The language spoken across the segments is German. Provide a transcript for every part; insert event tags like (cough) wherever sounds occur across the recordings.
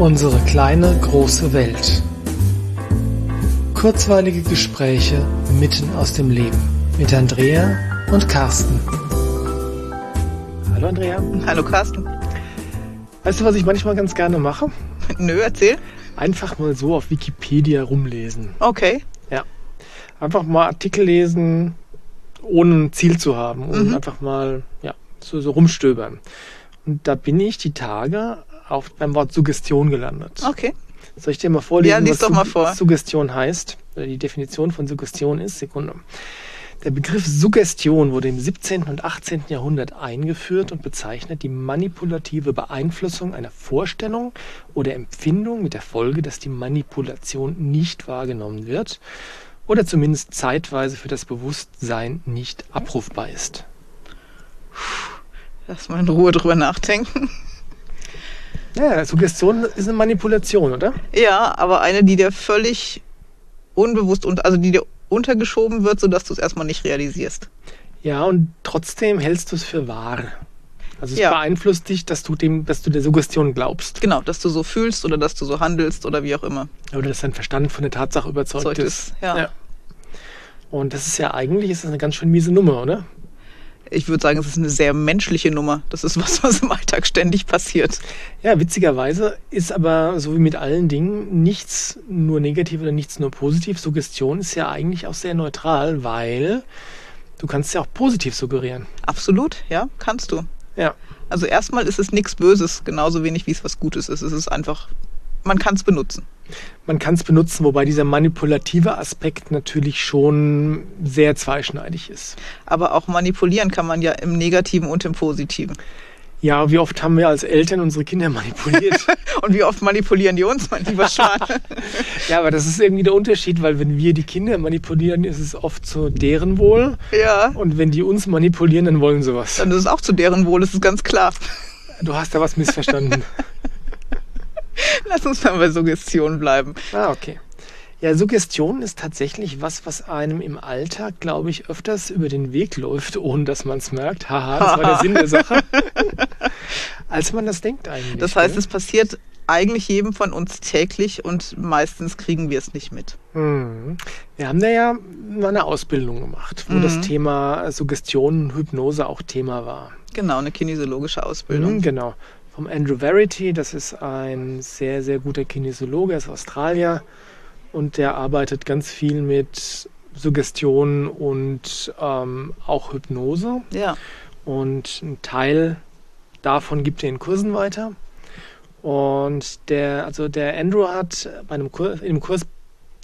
Unsere kleine große Welt. Kurzweilige Gespräche mitten aus dem Leben mit Andrea und Carsten. Hallo Andrea. Hallo Carsten. Weißt du, was ich manchmal ganz gerne mache? (laughs) Nö, erzähl. Einfach mal so auf Wikipedia rumlesen. Okay. Ja. Einfach mal Artikel lesen, ohne ein Ziel zu haben und Mhm. einfach mal ja, so, so rumstöbern. Und da bin ich die Tage auf, beim Wort Suggestion gelandet. Okay. Soll ich dir mal vorlesen, Ja, lies was doch mal vor. Suggestion heißt? Oder die Definition von Suggestion ist, Sekunde. Der Begriff Suggestion wurde im 17. und 18. Jahrhundert eingeführt und bezeichnet die manipulative Beeinflussung einer Vorstellung oder Empfindung mit der Folge, dass die Manipulation nicht wahrgenommen wird oder zumindest zeitweise für das Bewusstsein nicht abrufbar ist. Lass mal in Ruhe drüber nachdenken. Ja, Suggestion ist eine Manipulation, oder? Ja, aber eine, die dir völlig unbewusst und also die dir untergeschoben wird, sodass du es erstmal nicht realisierst. Ja, und trotzdem hältst du es für wahr. Also es Ja. beeinflusst dich, dass du dem, dass du der Suggestion glaubst. Genau, dass du so fühlst oder dass du so handelst oder wie auch immer. Oder dass dein Verstand von der Tatsache überzeugt Zeugt ist. ist, ja. Und das ist ja eigentlich ist das eine ganz schön miese Nummer, oder? Ich würde sagen, es ist eine sehr menschliche Nummer. Das ist was, was im Alltag ständig passiert. Ja, witzigerweise ist aber so wie mit allen Dingen nichts nur negativ oder nichts nur positiv. Suggestion ist ja eigentlich auch sehr neutral, weil du kannst ja auch positiv suggerieren. Absolut, ja, kannst du. Ja. Also erstmal ist es nichts Böses, genauso wenig wie es was Gutes ist. Es ist einfach, man kann es benutzen. Man kann es benutzen, wobei dieser manipulative Aspekt natürlich schon sehr zweischneidig ist. Aber auch manipulieren kann man ja im Negativen und im Positiven. Ja, wie oft haben wir als Eltern unsere Kinder (laughs) manipuliert? (laughs) Und wie oft manipulieren die uns, mein lieber Schwan? (laughs) ja, aber das ist irgendwie der Unterschied, weil wenn wir die Kinder manipulieren, ist es oft zu deren Wohl. ja. Und wenn die uns manipulieren, dann wollen sie was. Dann ist es auch zu deren Wohl, das ist ganz klar. Du hast da was missverstanden. (laughs) Lass uns mal bei Suggestion bleiben. ah, okay. Ja, Suggestion ist tatsächlich was, was einem im Alltag, glaube ich, öfters über den Weg läuft, ohne dass man es merkt. Haha, das war der Sinn der Sache. (laughs) Als man das denkt eigentlich. Das heißt, gell? es passiert eigentlich jedem von uns täglich und meistens kriegen wir es nicht mit. Mhm. Wir haben da ja mal eine Ausbildung gemacht, wo Mhm. das Thema Suggestion und Hypnose auch Thema war. Genau, eine kinesiologische Ausbildung. Mhm, genau. Vom Andrew Verity, das ist ein sehr, sehr guter Kinesiologe, er ist Australier und der arbeitet ganz viel mit Suggestion und ähm, auch Hypnose. Ja. Und ein Teil davon gibt er in Kursen weiter. Und der, also der Andrew hat bei einem Kurs, in einem Kurs,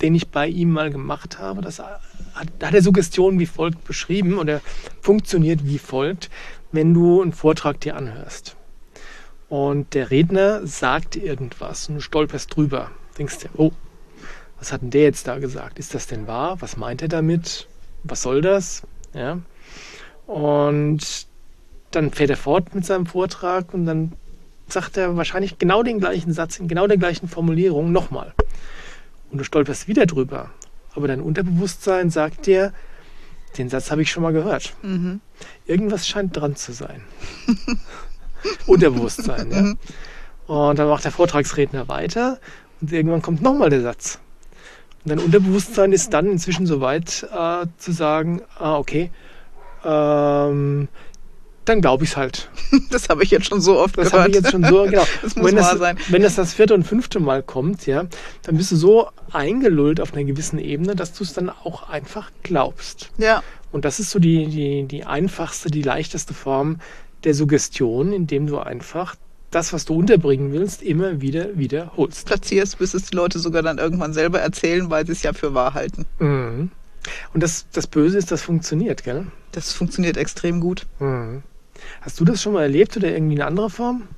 den ich bei ihm mal gemacht habe, das hat, hat er Suggestion wie folgt beschrieben oder funktioniert wie folgt, wenn du einen Vortrag dir anhörst. Und der Redner sagt irgendwas und du stolperst drüber. Denkst dir, oh, was hat denn der jetzt da gesagt? Ist das denn wahr? Was meint er damit? Was soll das? Ja. Und dann fährt er fort mit seinem Vortrag und dann sagt er wahrscheinlich genau den gleichen Satz in genau der gleichen Formulierung nochmal. Und du stolperst wieder drüber. Aber dein Unterbewusstsein sagt dir, den Satz habe ich schon mal gehört. Mhm. Irgendwas scheint dran zu sein. (laughs) (laughs) Unterbewusstsein, ja. Mhm. Und dann macht der Vortragsredner weiter und irgendwann kommt nochmal der Satz. Und dein Unterbewusstsein ist dann inzwischen so weit äh, zu sagen, ah, okay, ähm, dann glaube ich es halt. (laughs) Das habe ich jetzt schon so oft Das gehört. habe ich jetzt schon so, genau. (laughs) Das muss wenn wahr das, sein. Wenn das das vierte und fünfte Mal kommt, ja, dann bist du so eingelullt auf einer gewissen Ebene, dass du es dann auch einfach glaubst. Ja, Und das ist so die, die, die einfachste, die leichteste Form der Suggestion, indem du einfach das, was du unterbringen willst, immer wieder wiederholst. platzierst, bis es die Leute sogar dann irgendwann selber erzählen, weil sie es ja für wahr halten. Mhm. Und das, das Böse ist, das funktioniert, gell? Das funktioniert extrem gut. Mhm. Hast du das schon mal erlebt oder irgendwie eine andere Form?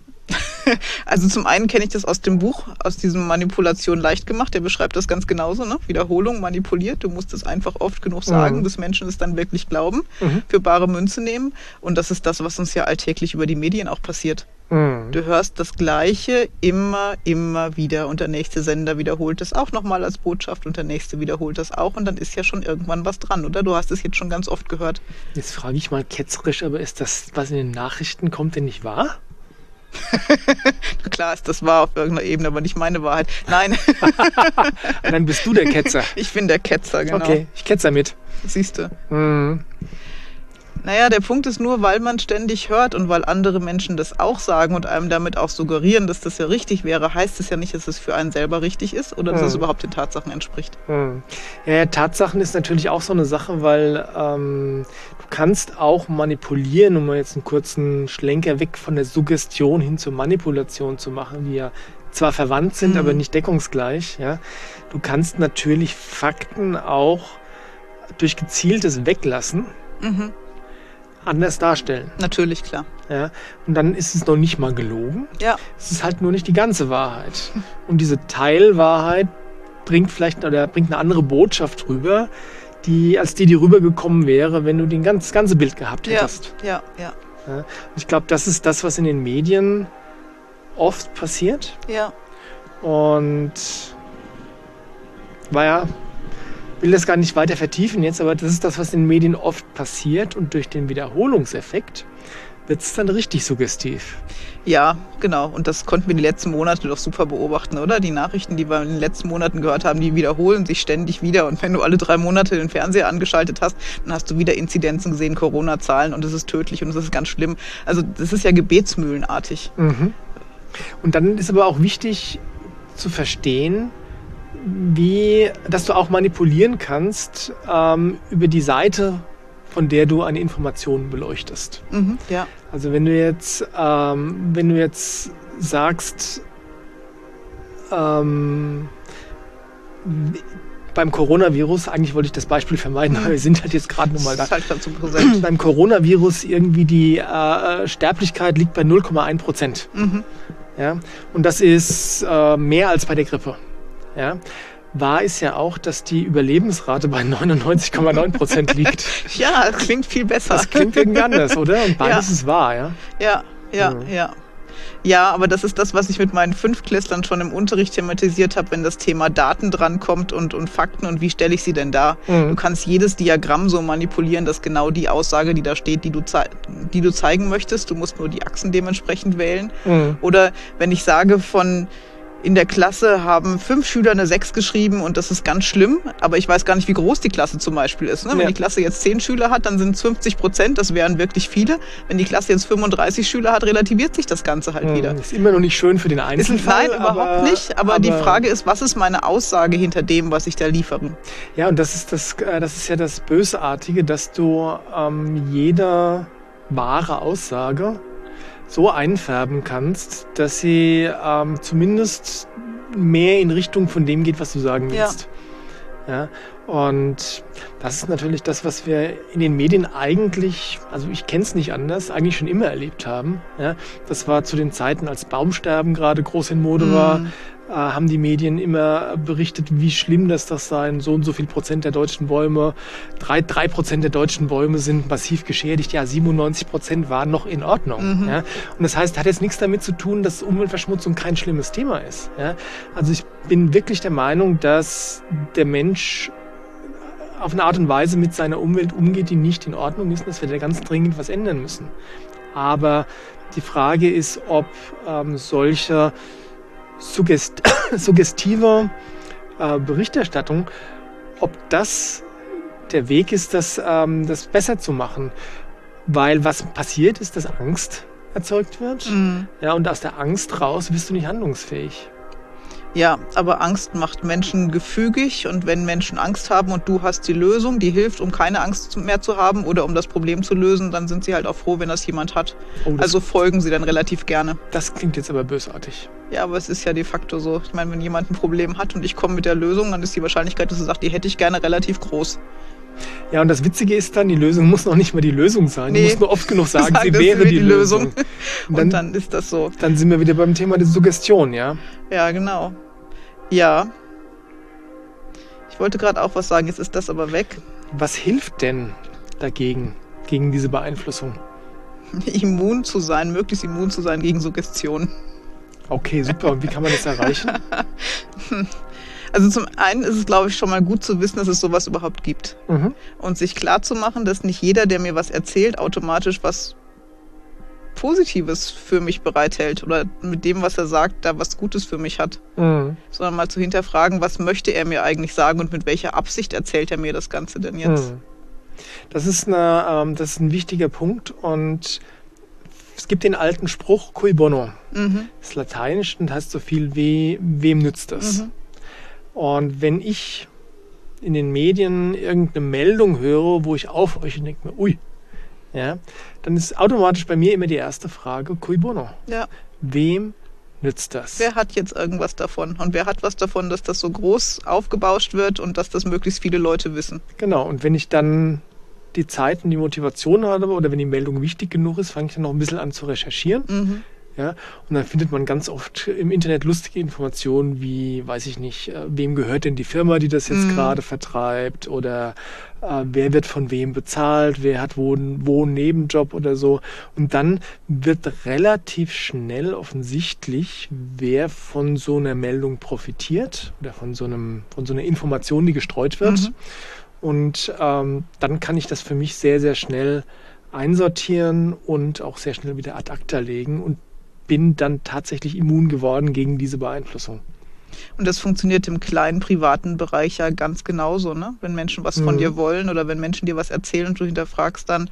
(laughs) Also zum einen kenne ich das aus dem Buch, aus diesem Manipulation leicht gemacht. Der beschreibt das ganz genauso, ne? Wiederholung manipuliert. Du musst es einfach oft genug sagen, Mhm. bis Menschen es dann wirklich glauben, Mhm. für bare Münze nehmen. Und das ist das, was uns ja alltäglich über die Medien auch passiert. Mhm. Du hörst das Gleiche immer, immer wieder und der nächste Sender wiederholt es auch nochmal als Botschaft und der nächste wiederholt das auch und dann ist ja schon irgendwann was dran, oder? Du hast es jetzt schon ganz oft gehört. Jetzt frage ich mal ketzerisch, aber ist das, was in den Nachrichten kommt, denn nicht wahr? (laughs) Klar ist das wahr auf irgendeiner Ebene, aber nicht meine Wahrheit. Nein. (laughs) Dann bist du der Ketzer. Ich bin der Ketzer, genau. Okay, ich ketzer mit. Siehst du. Mhm. Naja, der Punkt ist nur, weil man ständig hört und weil andere Menschen das auch sagen und einem damit auch suggerieren, dass das ja richtig wäre, heißt es ja nicht, dass es für einen selber richtig ist oder dass es Mhm. überhaupt den Tatsachen entspricht. Hm. Ja, Tatsachen ist natürlich auch so eine Sache, weil ähm, du kannst auch manipulieren, um mal jetzt einen kurzen Schlenker weg von der Suggestion hin zur Manipulation zu machen, die ja zwar verwandt sind, Mhm. aber nicht deckungsgleich. Ja, du kannst natürlich Fakten auch durch gezieltes Weglassen Mhm. Anders darstellen. Natürlich, klar. Ja, und dann ist es noch nicht mal gelogen. Ja. Es ist halt nur nicht die ganze Wahrheit. Und diese Teilwahrheit bringt vielleicht oder bringt eine andere Botschaft rüber, die, als die, die rübergekommen wäre, wenn du den ganz, das ganze Bild gehabt Ja, hättest. ja, ja, Und ich glaube, das ist das, was in den Medien oft passiert. ja. Und war ja, will das gar nicht weiter vertiefen jetzt, aber das ist das, was in den Medien oft passiert. Und durch den Wiederholungseffekt wird es dann richtig suggestiv. Ja, genau. Und das konnten wir die letzten Monate doch super beobachten, oder? Die Nachrichten, die wir in den letzten Monaten gehört haben, die wiederholen sich ständig wieder. Und wenn du alle drei Monate den Fernseher angeschaltet hast, dann hast du wieder Inzidenzen gesehen, Corona-Zahlen und es ist tödlich und es ist ganz schlimm. Also das ist ja gebetsmühlenartig. Mhm. Und dann ist aber auch wichtig zu verstehen, wie, dass du auch manipulieren kannst ähm, über die Seite, von der du eine Information beleuchtest. Mhm, ja. Also wenn du jetzt, ähm, wenn du jetzt sagst, ähm, beim Coronavirus, eigentlich wollte ich das Beispiel vermeiden, aber wir sind halt jetzt gerade nur mal da. Das ist halt dazu präsent. Beim Coronavirus irgendwie die äh, Sterblichkeit liegt bei 0,1 Prozent. mhm. Ja? Und das ist äh, mehr als bei der Grippe. Ja? Wahr ist ja auch, dass die Überlebensrate bei 99,9 Prozent liegt. (laughs) Ja, das klingt viel besser. Das klingt irgendwie anders, oder? Und beides Ja. ist wahr, ja. Ja, ja, Mhm. ja. Ja, aber das ist das, was ich mit meinen Fünftklässlern schon im Unterricht thematisiert habe, wenn das Thema Daten drankommt und, und Fakten und wie stelle ich sie denn dar. Mhm. Du kannst jedes Diagramm so manipulieren, dass genau die Aussage, die da steht, die du, die du zeigen möchtest, du musst nur die Achsen dementsprechend wählen. Mhm. Oder wenn ich sage, von in der Klasse haben fünf Schüler eine Sechs geschrieben und das ist ganz schlimm, aber ich weiß gar nicht, wie groß die Klasse zum Beispiel ist. Ne? Wenn Ja. die Klasse jetzt zehn Schüler hat, dann sind es 50 Prozent, das wären wirklich viele. Wenn die Klasse jetzt 35 Schüler hat, relativiert sich das Ganze halt wieder. Mhm. Ist immer noch nicht schön für den Ist, Einzelfall. nein, überhaupt aber, nicht. Aber, die Frage ist, was ist meine Aussage hinter dem, was ich da liefere? Ja, und das ist das, äh, das ist ja das Bösartige, dass du ähm, jede wahre Aussage so einfärben kannst, dass sie ähm, zumindest mehr in Richtung von dem geht, was du sagen Ja. willst. Ja. Und das ist natürlich das, was wir in den Medien eigentlich, also ich kenne es nicht anders, eigentlich schon immer erlebt haben. Ja. Das war zu den Zeiten, als Baumsterben gerade groß in Mode war, Mhm. äh, haben die Medien immer berichtet, wie schlimm das das sei. So und so viel Prozent der deutschen Bäume, drei, drei Prozent der deutschen Bäume sind massiv geschädigt. Ja, 97 Prozent waren noch in Ordnung. Mhm. Ja? Und das heißt, hat jetzt nichts damit zu tun, dass Umweltverschmutzung kein schlimmes Thema ist. Ja? Also ich bin wirklich der Meinung, dass der Mensch auf eine Art und Weise mit seiner Umwelt umgeht, die nicht in Ordnung ist und dass wir da ganz dringend was ändern müssen. Aber die Frage ist, ob ähm, solche suggest (coughs) suggestive äh, Berichterstattung, ob das der Weg ist, das, ähm, das besser zu machen. Weil was passiert ist, dass Angst erzeugt wird. Mhm. Ja, und aus der Angst raus bist du nicht handlungsfähig. Ja, aber Angst macht Menschen gefügig und wenn Menschen Angst haben und du hast die Lösung, die hilft, um keine Angst mehr zu haben oder um das Problem zu lösen, dann sind sie halt auch froh, wenn das jemand hat. Oh, das, Also folgen sie dann relativ gerne. das klingt jetzt aber bösartig. Ja, aber es ist ja de facto so. Ich meine, wenn jemand ein Problem hat und ich komme mit der Lösung, dann ist die Wahrscheinlichkeit, dass er sagt, die hätte ich gerne relativ groß. Ja, und das Witzige ist dann, die Lösung muss noch nicht mal die Lösung sein. Nee. Du musst nur oft genug sagen, Sagen, sie wäre die, die Lösung. Lösung. Und Und dann, dann ist das so. dann sind wir wieder beim Thema der Suggestion, ja. Ja, genau. Ja. Ich wollte gerade auch was sagen, jetzt ist das aber weg. Was hilft denn dagegen, gegen diese Beeinflussung? (laughs) Immun zu sein, möglichst immun zu sein gegen Suggestionen. Okay, super. Und wie kann man das erreichen? (laughs) Also zum einen ist es, glaube ich, schon mal gut zu wissen, dass es sowas überhaupt gibt. Mhm. Und sich klar zu machen, dass nicht jeder, der mir was erzählt, automatisch was Positives für mich bereithält oder mit dem, was er sagt, da was Gutes für mich hat. Mhm. Sondern mal zu hinterfragen, was möchte er mir eigentlich sagen und mit welcher Absicht erzählt er mir das Ganze denn jetzt? Mhm. Das ist, eine, ähm, das ist ein wichtiger Punkt und es gibt den alten Spruch cui bono. Mhm. Das ist lateinisch und heißt so viel wie wem nützt das? Mhm. Und wenn ich in den Medien irgendeine Meldung höre, wo ich auf euch und denke mir, ui, ja, dann ist automatisch bei mir immer die erste Frage, cui bono? Ja. Wem nützt das? Wer hat jetzt irgendwas davon? Und wer hat was davon, dass das so groß aufgebauscht wird und dass das möglichst viele Leute wissen? Genau, und wenn ich dann die Zeit und die Motivation habe oder wenn die Meldung wichtig genug ist, fange ich dann noch ein bisschen an zu recherchieren. Mhm. Ja, und dann findet man ganz oft im Internet lustige Informationen wie, weiß ich nicht, äh, wem gehört denn die Firma, die das jetzt mhm. gerade vertreibt oder äh, wer wird von wem bezahlt, wer hat wo, wo einen Nebenjob oder so. Und dann wird relativ schnell offensichtlich, wer von so einer Meldung profitiert oder von so, einem, von so einer Information, die gestreut wird. Mhm. Und ähm, dann kann ich das für mich sehr, sehr schnell einsortieren und auch sehr schnell wieder ad acta legen und bin dann tatsächlich immun geworden gegen diese Beeinflussung. Und das funktioniert im kleinen privaten Bereich ja ganz genauso, ne? Wenn Menschen was von mhm. dir wollen oder wenn Menschen dir was erzählen und du hinterfragst dann,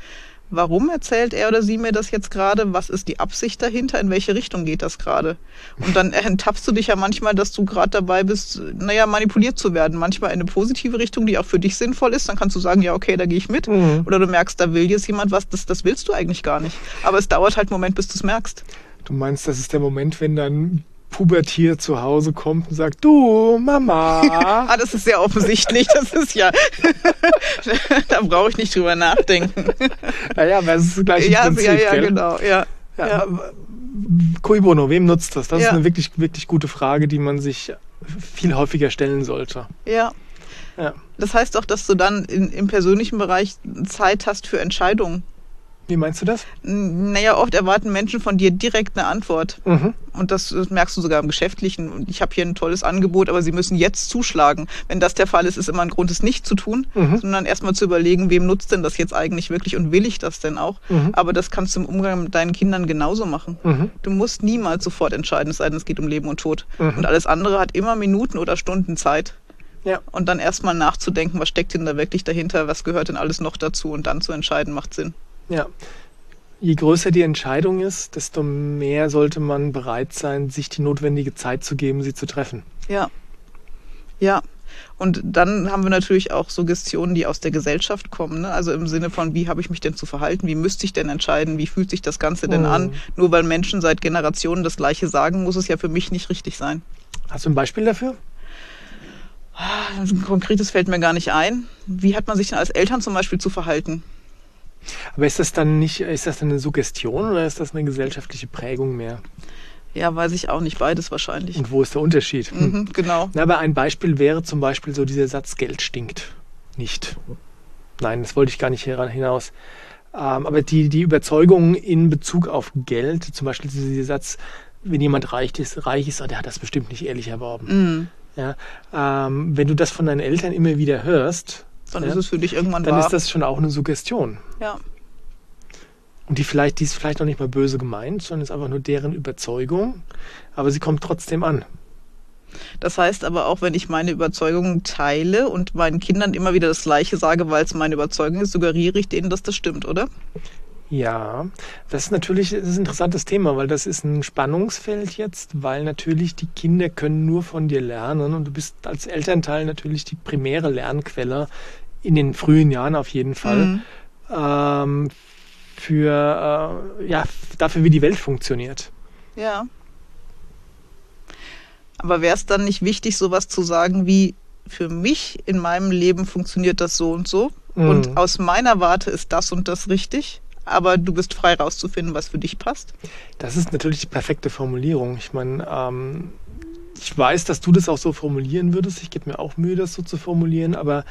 warum erzählt er oder sie mir das jetzt gerade? Was ist die Absicht dahinter? In welche Richtung geht das gerade? Und dann (laughs) enttappst du dich ja manchmal, dass du gerade dabei bist, naja, manipuliert zu werden. Manchmal in eine positive Richtung, die auch für dich sinnvoll ist. Dann kannst du sagen, ja, okay, da gehe ich mit. Mhm. Oder du merkst, da will jetzt jemand was, das, das willst du eigentlich gar nicht. Aber es dauert halt einen Moment, bis du es merkst. Du meinst, das ist der Moment, wenn dann Pubertier zu Hause kommt und sagt, du, Mama. (laughs) ah, das ist sehr offensichtlich. Das ist ja, (laughs) da brauche ich nicht drüber nachdenken. Naja, aber es ist gleich ja, Prinzip, ja, ja, gell? genau, ja. ja. ja. Cui bono, wem nutzt das? Das ja. ist eine wirklich, wirklich gute Frage, die man sich viel häufiger stellen sollte. Ja. ja. Das heißt auch, dass du dann in, im persönlichen Bereich Zeit hast für Entscheidungen. Wie meinst du das? Naja, oft erwarten Menschen von dir direkt eine Antwort. Mhm. Und das, das, merkst du sogar im Geschäftlichen. Und ich habe hier ein tolles Angebot, aber sie müssen jetzt zuschlagen. Wenn das der Fall ist, ist immer ein Grund, es nicht zu tun, mhm. sondern erstmal zu überlegen, wem nutzt denn das jetzt eigentlich wirklich und will ich das denn auch? Mhm. Aber das kannst du im Umgang mit deinen Kindern genauso machen. Mhm. Du musst niemals sofort entscheiden, es sei denn, es geht um Leben und Tod. Mhm. Und alles andere hat immer Minuten oder Stunden Zeit. Ja. Und dann erstmal nachzudenken, was steckt denn da wirklich dahinter, was gehört denn alles noch dazu und dann zu entscheiden, macht Sinn. Ja. Je größer die Entscheidung ist, desto mehr sollte man bereit sein, sich die notwendige Zeit zu geben, sie zu treffen. Ja. Ja. Und dann haben wir natürlich auch Suggestionen, die aus der Gesellschaft kommen. Ne? Also im Sinne von, wie habe ich mich denn zu verhalten? Wie müsste ich denn entscheiden? Wie fühlt sich das Ganze denn an? Mhm. Nur weil Menschen seit Generationen das Gleiche sagen, muss es ja für mich nicht richtig sein. Hast du ein Beispiel dafür? Ah, ein konkretes fällt mir gar nicht ein. Wie hat man sich denn als Eltern zum Beispiel zu verhalten? Aber ist das dann nicht, ist das dann eine Suggestion oder ist das eine gesellschaftliche Prägung mehr? Ja, weiß ich auch nicht. Beides wahrscheinlich. Und wo ist der Unterschied? Mhm, genau. Na, aber ein Beispiel wäre zum Beispiel so dieser Satz, Geld stinkt. Nicht. Nein, das wollte ich gar nicht hinaus. Ähm, aber die, die Überzeugung in Bezug auf Geld, zum Beispiel dieser Satz, wenn jemand reich ist, reich ist, der hat das bestimmt nicht ehrlich erworben. Mhm. Ja, ähm, wenn du das von deinen Eltern immer wieder hörst, dann ja, ist es für dich irgendwann Dann wahr. ist das schon auch eine Suggestion. Ja. Und die vielleicht, die ist vielleicht noch nicht mal böse gemeint, sondern ist einfach nur deren Überzeugung, aber sie kommt trotzdem an. Das heißt aber auch, wenn ich meine Überzeugungen teile und meinen Kindern immer wieder das Gleiche sage, weil es meine Überzeugung ist, suggeriere ich denen, dass das stimmt, oder? Ja, das ist natürlich das ist ein interessantes Thema, weil das ist ein Spannungsfeld jetzt, weil natürlich die Kinder können nur von dir lernen und du bist als Elternteil natürlich die primäre Lernquelle in den frühen Jahren auf jeden Fall mhm. ähm, für äh, ja dafür, wie die Welt funktioniert. Ja. Aber wäre es dann nicht wichtig, sowas zu sagen wie für mich in meinem Leben funktioniert das so und so mhm. und aus meiner Warte ist das und das richtig? Aber du bist frei rauszufinden, was für dich passt. Das ist natürlich die perfekte Formulierung. Ich meine, ähm, ich weiß, dass du das auch so formulieren würdest. Ich gebe mir auch Mühe, das so zu formulieren, aber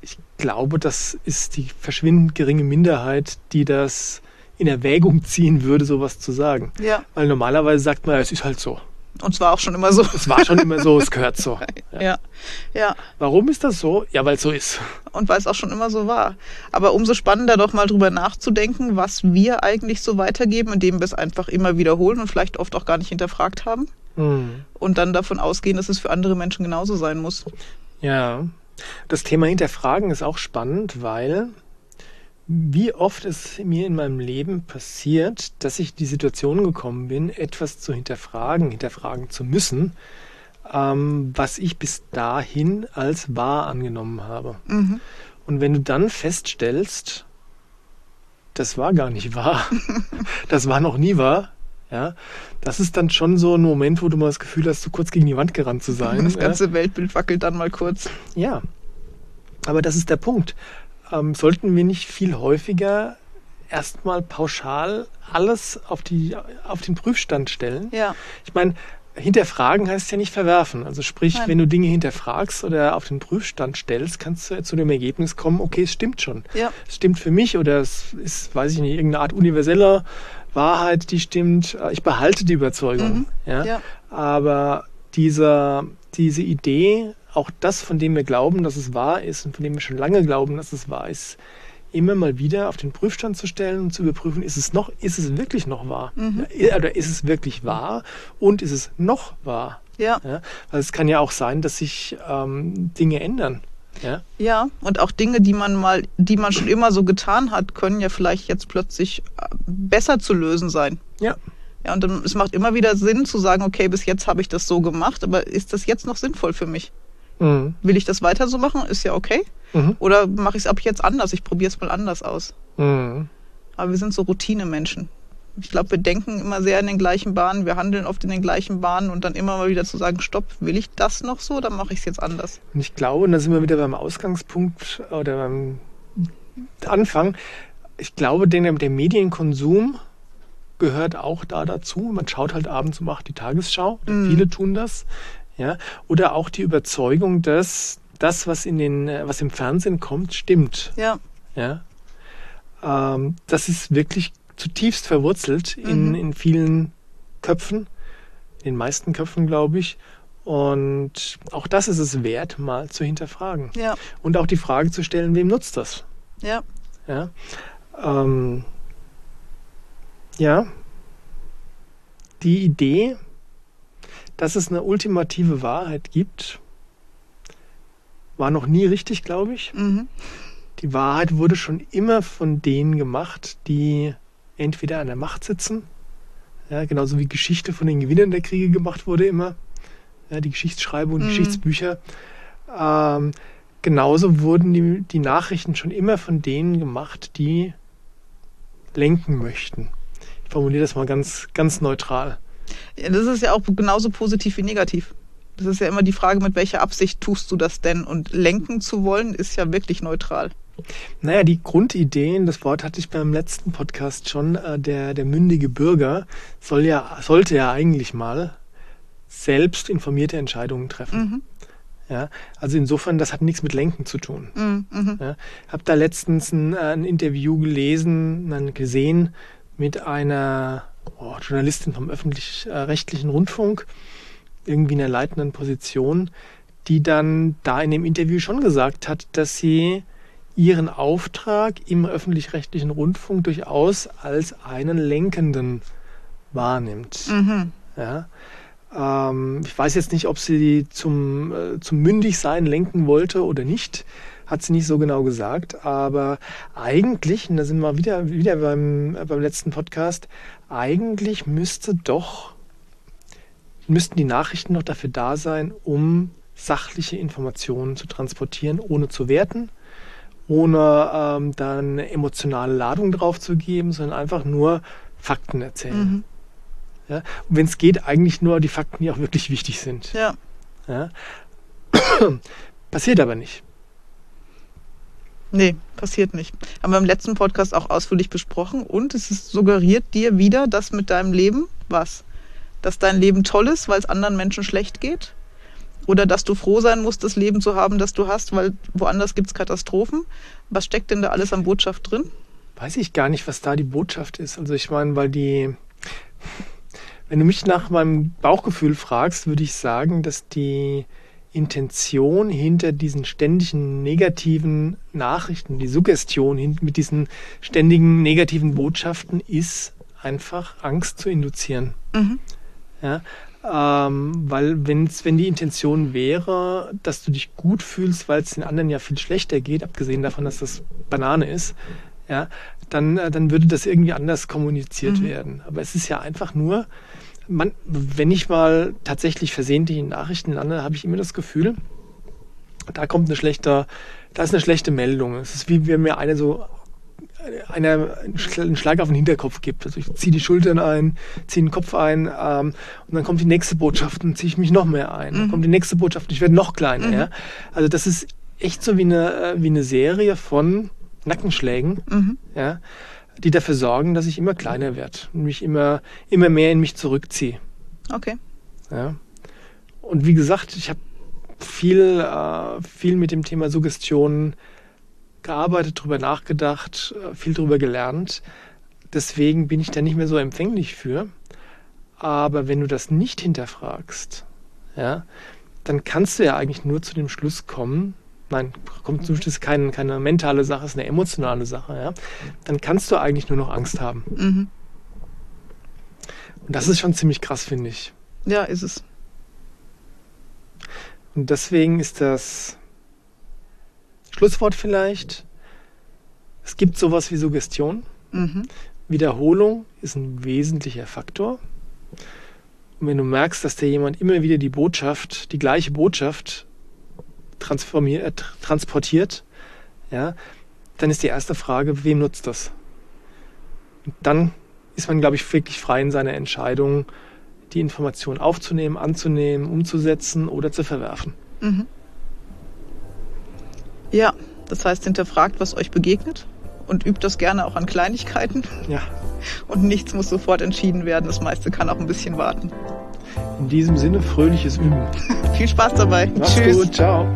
ich glaube, das ist die verschwindend geringe Minderheit, die das in Erwägung ziehen würde, sowas zu sagen. Ja. Weil normalerweise sagt man, es ist halt so. Und es war auch schon immer so. Es war schon immer so, es gehört so. (laughs) Ja. ja. ja. Warum ist das so? Ja, weil es so ist. Und weil es auch schon immer so war. Aber umso spannender doch mal drüber nachzudenken, was wir eigentlich so weitergeben, indem wir es einfach immer wiederholen und vielleicht oft auch gar nicht hinterfragt haben. Mhm. Und dann davon ausgehen, dass es für andere Menschen genauso sein muss. Ja. Das Thema Hinterfragen ist auch spannend, weil wie oft es mir in meinem Leben passiert, dass ich die Situation gekommen bin, etwas zu hinterfragen, hinterfragen zu müssen, ähm, was ich bis dahin als wahr angenommen habe. Mhm. Und wenn du dann feststellst, das war gar nicht wahr, (laughs) das war noch nie wahr, ja, das ist dann schon so ein Moment, wo du mal das Gefühl hast, so kurz gegen die Wand gerannt zu sein. Das ganze ja. Weltbild wackelt dann mal kurz. Ja, aber das ist der Punkt ähm, sollten wir nicht viel häufiger erstmal pauschal alles auf, die, auf den Prüfstand stellen? Ja. Ich meine, hinterfragen heißt ja nicht verwerfen. Also sprich, Nein. wenn du Dinge hinterfragst oder auf den Prüfstand stellst, kannst du zu dem Ergebnis kommen, okay, es stimmt schon. Ja. Es stimmt für mich oder es ist, weiß ich nicht, irgendeine Art universeller Wahrheit, die stimmt. Ich behalte die Überzeugung. Mhm. Ja? ja. Aber dieser, diese Idee, auch das, von dem wir glauben, dass es wahr ist und von dem wir schon lange glauben, dass es wahr ist, immer mal wieder auf den Prüfstand zu stellen und zu überprüfen, ist es noch, ist es wirklich noch wahr? Mhm. Oder ist es wirklich wahr und ist es noch wahr? Ja. ja. Weil es kann ja auch sein, dass sich ähm, Dinge ändern. Ja? ja, und auch Dinge, die man mal, die man schon immer so getan hat, können ja vielleicht jetzt plötzlich äh, besser zu lösen sein. Ja. Ja, und dann, es macht immer wieder Sinn zu sagen, okay, bis jetzt habe ich das so gemacht, aber ist das jetzt noch sinnvoll für mich? Mhm. Will ich das weiter so machen? Ist ja okay. Mhm. Oder mache ich es ab jetzt anders? Ich probiere es mal anders aus. Mhm. Aber wir sind so Routinemenschen. Ich glaube, wir denken immer sehr in den gleichen Bahnen, wir handeln oft in den gleichen Bahnen und dann immer mal wieder zu sagen, stopp, will ich das noch so oder mache ich es jetzt anders? Und ich glaube, und da sind wir wieder beim Ausgangspunkt oder beim Anfang, ich glaube, der, der Medienkonsum gehört auch da dazu. Man schaut halt abends um acht die Tagesschau. Mhm. Viele tun das. Ja? Oder auch die Überzeugung, dass das, was, in den, äh, was im Fernsehen kommt, stimmt. Ja. Ja? Ähm, das ist wirklich zutiefst verwurzelt in, mhm. in vielen Köpfen, in den meisten Köpfen, glaube ich. Und auch das ist es wert, mal zu hinterfragen. Ja. Und auch die Frage zu stellen, wem nutzt das? Ja. Ja. Ähm, ja. Die Idee, dass es eine ultimative Wahrheit gibt, war noch nie richtig, glaube ich. Mhm. Die Wahrheit wurde schon immer von denen gemacht, die entweder an der Macht sitzen, ja, genauso wie Geschichte von den Gewinnern der Kriege gemacht wurde immer, ja, die Geschichtsschreibung, die mhm. Geschichtsbücher. Ähm, genauso wurden die, die Nachrichten schon immer von denen gemacht, die lenken möchten. Ich formuliere das mal ganz, ganz neutral. Ja, das ist ja auch genauso positiv wie negativ. Das ist ja immer die Frage, mit welcher Absicht tust du das denn? Und lenken zu wollen, ist ja wirklich neutral. Naja, die Grundideen, das Wort hatte ich beim letzten Podcast schon, äh, der, der mündige Bürger soll ja, sollte ja eigentlich mal selbst informierte Entscheidungen treffen. Mhm. Ja, also insofern, das hat nichts mit Lenken zu tun. Mhm. mhm. Ja, habe da letztens ein, äh, ein Interview gelesen, dann gesehen mit einer oh, Journalistin vom öffentlich-rechtlichen Rundfunk, irgendwie in einer leitenden Position, die dann da in dem Interview schon gesagt hat, dass sie ihren Auftrag im öffentlich-rechtlichen Rundfunk durchaus als einen lenkenden wahrnimmt. Mhm. Ja. Ähm, ich weiß jetzt nicht, ob sie zum, äh, zum Mündigsein lenken wollte oder nicht hat sie nicht so genau gesagt, aber eigentlich, und da sind wir wieder, wieder beim, beim letzten Podcast, eigentlich müsste doch, müssten die Nachrichten doch dafür da sein, um sachliche Informationen zu transportieren, ohne zu werten, ohne ähm, dann emotionale Ladung drauf zu geben, sondern einfach nur Fakten erzählen. Mhm. Ja? Und wenn es geht, eigentlich nur die Fakten, die auch wirklich wichtig sind. Ja. ja? (coughs) Passiert aber nicht. Nee, passiert nicht. Haben wir im letzten Podcast auch ausführlich besprochen und es suggeriert dir wieder, dass mit deinem Leben was? Dass dein Leben toll ist, weil es anderen Menschen schlecht geht? Oder dass du froh sein musst, das Leben zu haben, das du hast, weil woanders gibt es Katastrophen? Was steckt denn da alles an Botschaft drin? Weiß ich gar nicht, was da die Botschaft ist. Also ich meine, weil die, Wenn du mich nach meinem Bauchgefühl fragst, würde ich sagen, dass die Intention hinter diesen ständigen negativen Nachrichten, die Suggestion mit diesen ständigen negativen Botschaften ist, einfach Angst zu induzieren. Mhm. Ja, ähm, weil wenn's, wenn die Intention wäre, dass du dich gut fühlst, weil es den anderen ja viel schlechter geht, abgesehen davon, dass das Banane ist, ja, dann, äh, dann würde das irgendwie anders kommuniziert mhm. werden. Aber es ist ja einfach nur, man, wenn ich mal tatsächlich versehentlich in Nachrichten lande, habe ich immer das Gefühl, da kommt eine schlechte, da ist eine schlechte Meldung. Es ist wie wenn mir eine so einer einen Schlag auf den Hinterkopf gibt. Also ich ziehe die Schultern ein, ziehe den Kopf ein ähm, und dann kommt die nächste Botschaft und ziehe ich mich noch mehr ein. Mhm. Dann kommt die nächste Botschaft und ich werde noch kleiner. Mhm. Ja? Also das ist echt so wie eine, äh, wie eine Serie von Nackenschlägen. Mhm. Ja? Die dafür sorgen, dass ich immer kleiner werde und mich immer, immer mehr in mich zurückziehe. Okay. Ja. Und wie gesagt, ich habe viel, äh, viel mit dem Thema Suggestion gearbeitet, darüber nachgedacht, äh, viel darüber gelernt. Deswegen bin ich da nicht mehr so empfänglich für. Aber wenn du das nicht hinterfragst, ja, dann kannst du ja eigentlich nur zu dem Schluss kommen, nein, kommt das ist kein, keine mentale Sache, ist eine emotionale Sache, ja, dann kannst du eigentlich nur noch Angst haben. Mhm. Und das ist schon ziemlich krass, finde ich. Ja, ist es. Und deswegen ist das Schlusswort vielleicht, es gibt sowas wie Suggestion. Mhm. Wiederholung ist ein wesentlicher Faktor. Und wenn du merkst, dass dir jemand immer wieder die Botschaft, die gleiche Botschaft transformiert, äh, transportiert, ja, dann ist die erste Frage, wem nutzt das? Und dann ist man, glaube ich, wirklich frei in seiner Entscheidung, die Information aufzunehmen, anzunehmen, umzusetzen oder zu verwerfen. Mhm. Ja, das heißt, hinterfragt, was euch begegnet und übt das gerne auch an Kleinigkeiten. Ja. Und nichts muss sofort entschieden werden. Das meiste kann auch ein bisschen warten. In diesem Sinne fröhliches Üben. (laughs) Viel Spaß dabei. Mach's Tschüss. gut. Ciao.